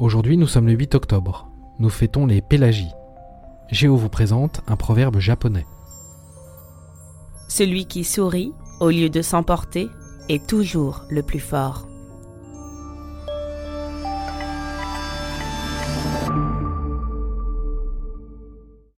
Aujourd'hui, nous sommes le 8 octobre. Nous fêtons les Pélagies. Géo vous présente un proverbe japonais. Celui qui sourit, au lieu de s'emporter, est toujours le plus fort.